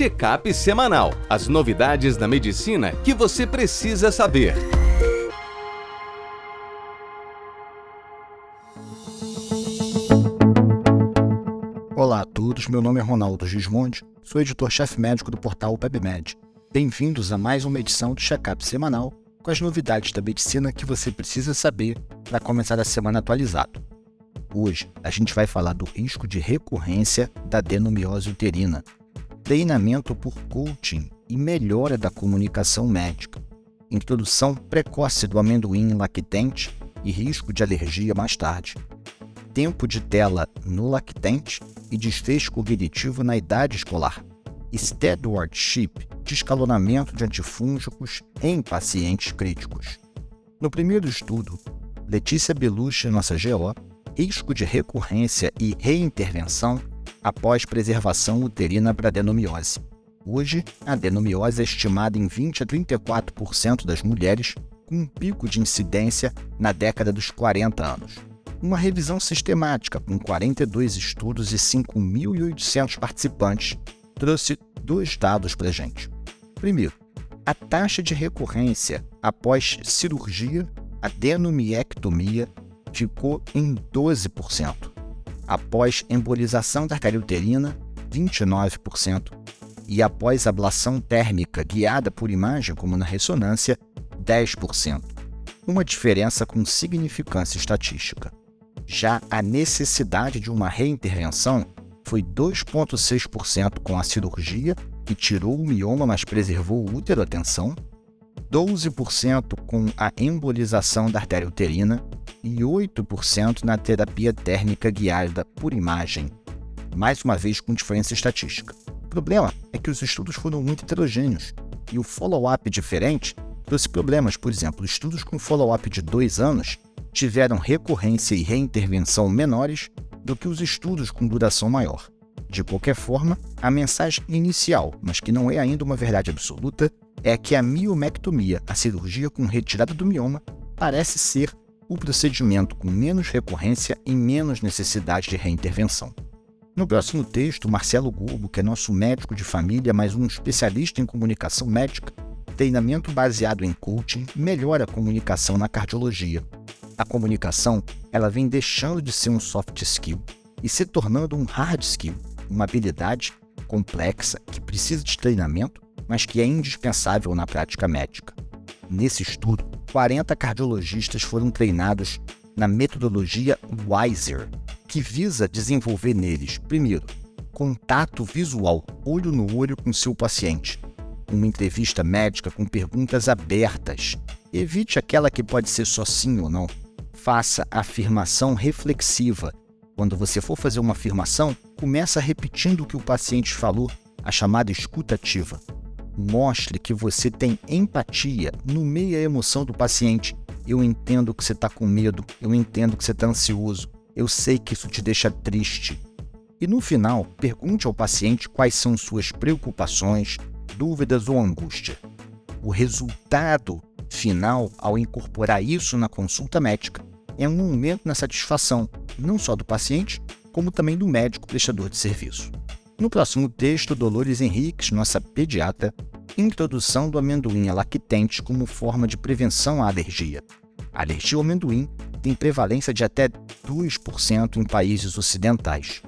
Check-up semanal. As novidades da medicina que você precisa saber. Olá a todos, meu nome é Ronaldo Gismondi, sou editor-chefe médico do portal PebMed. Bem-vindos a mais uma edição do Check-up semanal com as novidades da medicina que você precisa saber para começar a semana atualizado. Hoje a gente vai falar do risco de recorrência da adenomiose uterina, treinamento por coaching e melhora da comunicação médica, introdução precoce do amendoim lactente e risco de alergia mais tarde, tempo de tela no lactente e desfecho cognitivo na idade escolar, stewardship de escalonamento de antifúngicos em pacientes críticos. No primeiro estudo, Letícia Belushi, nossa GO, risco de recorrência e reintervenção após preservação uterina para adenomiose. Hoje, a adenomiose é estimada em 20 a 34% das mulheres, com um pico de incidência na década dos 40 anos. Uma revisão sistemática com 42 estudos e 5.800 participantes trouxe dois dados para a gente. Primeiro, a taxa de recorrência após cirurgia, adenomiectomia, ficou em 12%. Após embolização da artéria uterina, 29%. E após ablação térmica guiada por imagem, como na ressonância, 10%. Uma diferença com significância estatística. Já a necessidade de uma reintervenção foi 2,6% com a cirurgia, que tirou o mioma, mas preservou o útero, atenção, 12% com a embolização da artéria uterina e 8% na terapia térmica guiada por imagem, mais uma vez com diferença estatística. O problema é que os estudos foram muito heterogêneos e o follow-up diferente trouxe problemas. Por exemplo, estudos com follow-up de dois anos tiveram recorrência e reintervenção menores do que os estudos com duração maior. De qualquer forma, a mensagem inicial, mas que não é ainda uma verdade absoluta, é que a miomectomia, a cirurgia com retirada do mioma, parece ser o procedimento com menos recorrência e menos necessidade de reintervenção. No próximo texto, Marcelo Gobo, que é nosso médico de família, mas um especialista em comunicação médica, treinamento baseado em coaching melhora a comunicação na cardiologia. A comunicação, ela vem deixando de ser um soft skill e se tornando um hard skill, uma habilidade complexa que precisa de treinamento, mas que é indispensável na prática médica. Nesse estudo, 40 cardiologistas foram treinados na metodologia WISER, que visa desenvolver neles, primeiro, contato visual, olho no olho com seu paciente, uma entrevista médica com perguntas abertas. Evite aquela que pode ser só sim ou não. Faça afirmação reflexiva. Quando você for fazer uma afirmação, começa repetindo o que o paciente falou, a chamada escutativa mostre que você tem empatia no meio da emoção do paciente. Eu entendo que você está com medo, eu entendo que você está ansioso, eu sei que isso te deixa triste. E no final, pergunte ao paciente quais são suas preocupações, dúvidas ou angústia. O resultado final, ao incorporar isso na consulta médica, é um aumento na satisfação, não só do paciente, como também do médico prestador de serviço. No próximo texto, Dolores Henriques, nossa pediatra, introdução do amendoim lactente como forma de prevenção à alergia. A alergia ao amendoim tem prevalência de até 2% em países ocidentais.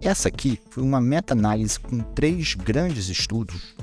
Essa aqui foi uma meta-análise com três grandes estudos.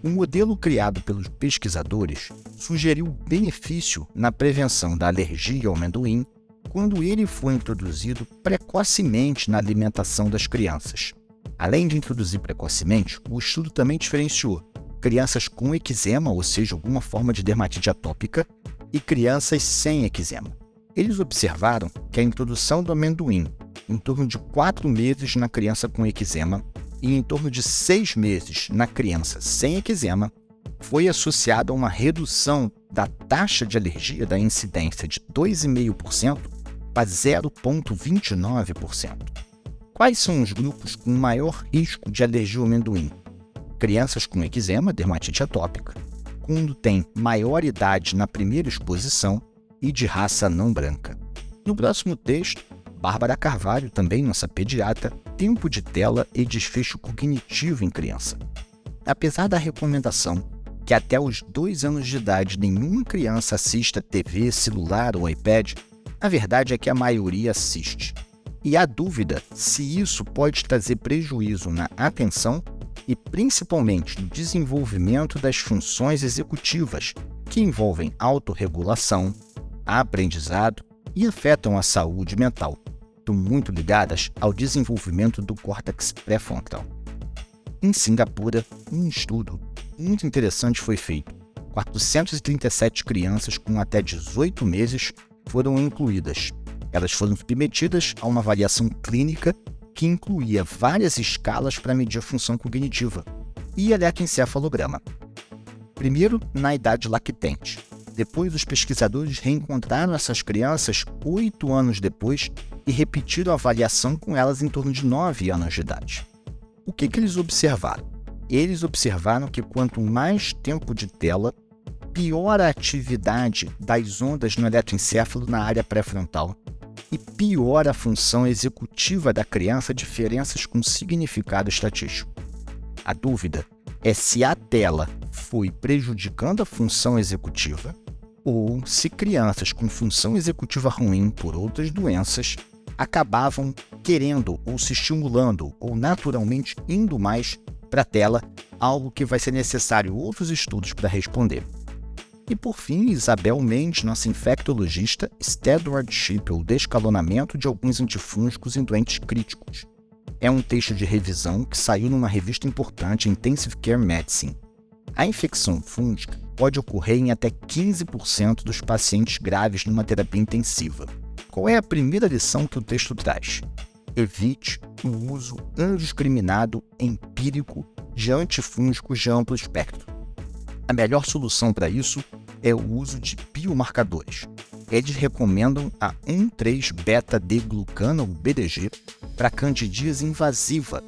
O modelo criado pelos pesquisadores sugeriu benefício na prevenção da alergia ao amendoim quando ele foi introduzido precocemente na alimentação das crianças. Além de introduzir precocemente, o estudo também diferenciou crianças com eczema, ou seja, alguma forma de dermatite atópica, e crianças sem eczema. Eles observaram que a introdução do amendoim em torno de 4 meses na criança com eczema e em torno de 6 meses na criança sem eczema foi associada a uma redução da taxa de alergia da incidência de 2,5% para 0,29%. Quais são os grupos com maior risco de alergia ao amendoim? Crianças com eczema, dermatite atópica, quando tem maior idade na primeira exposição e de raça não branca. No próximo texto, Bárbara Carvalho, também nossa pediatra, tempo de tela e desfecho cognitivo em criança. apesar da recomendação que até os dois anos de idade nenhuma criança assista TV, celular ou iPad, a verdade é que a maioria assiste. E há dúvida se isso pode trazer prejuízo na atenção e principalmente no desenvolvimento das funções executivas que envolvem autorregulação, aprendizado e afetam a saúde mental, estão muito ligadas ao desenvolvimento do córtex pré-frontal. Em Singapura, um estudo muito interessante foi feito. 437 crianças com até 18 meses foram incluídas. Elas foram submetidas a uma avaliação clínica que incluía várias escalas para medir a função cognitiva e eletroencefalograma. Primeiro, na idade lactente. Depois, os pesquisadores reencontraram essas crianças oito anos depois e repetiram a avaliação com elas em torno de nove anos de idade. O que, que eles observaram? Eles observaram que quanto mais tempo de tela, pior a atividade das ondas no eletroencefalo na área pré-frontal e pior a função executiva da criança, diferenças com significado estatístico. A dúvida é se a tela foi prejudicando a função executiva ou se crianças com função executiva ruim por outras doenças acabavam querendo ou se estimulando ou naturalmente indo mais para a tela, algo que vai ser necessário outros estudos para responder. E por fim, Isabel Mendes, nossa infectologista, Stewardship ou descalonamento de alguns antifúngicos em doentes críticos. É um texto de revisão que saiu numa revista importante Intensive Care Medicine. A infecção fúngica pode ocorrer em até 15% dos pacientes graves numa terapia intensiva. Qual é a primeira lição que o texto traz? Evite o uso indiscriminado, empírico, de antifúngicos de amplo espectro. A melhor solução para isso é o uso de biomarcadores. Eles recomendam a 1,3-beta-D-glucana, ou BDG, para candidíase invasiva.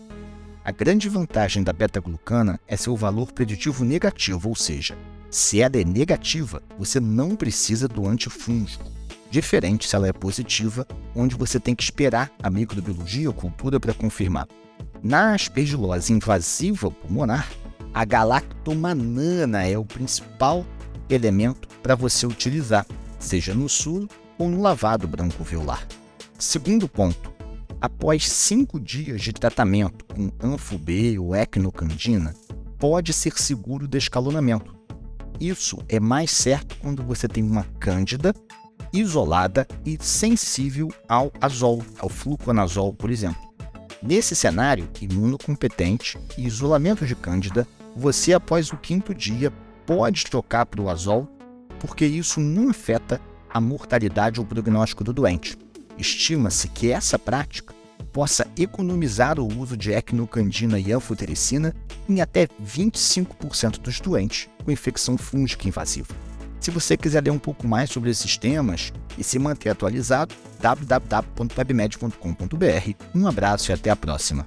A grande vantagem da beta-glucana é seu valor preditivo negativo, ou seja, se ela é negativa, você não precisa do antifúngico diferente se ela é positiva, onde você tem que esperar a microbiologia ou cultura para confirmar. Na aspergilose invasiva pulmonar, a galactomanana é o principal elemento para você utilizar, seja no suro ou no lavado branco-violar. Segundo ponto, após cinco dias de tratamento com anfo-B ou equinocandina, pode ser seguro o descalonamento. Isso é mais certo quando você tem uma cândida isolada e sensível ao azol, ao fluconazol, por exemplo. Nesse cenário imunocompetente e isolamento de cândida, você após o quinto dia pode trocar para o azol, porque isso não afeta a mortalidade ou prognóstico do doente. Estima-se que essa prática possa economizar o uso de equinocandina e anfotericina em até 25% dos doentes com infecção fúngica invasiva. Se você quiser ler um pouco mais sobre esses temas e se manter atualizado, www.webmed.com.br. Um abraço e até a próxima.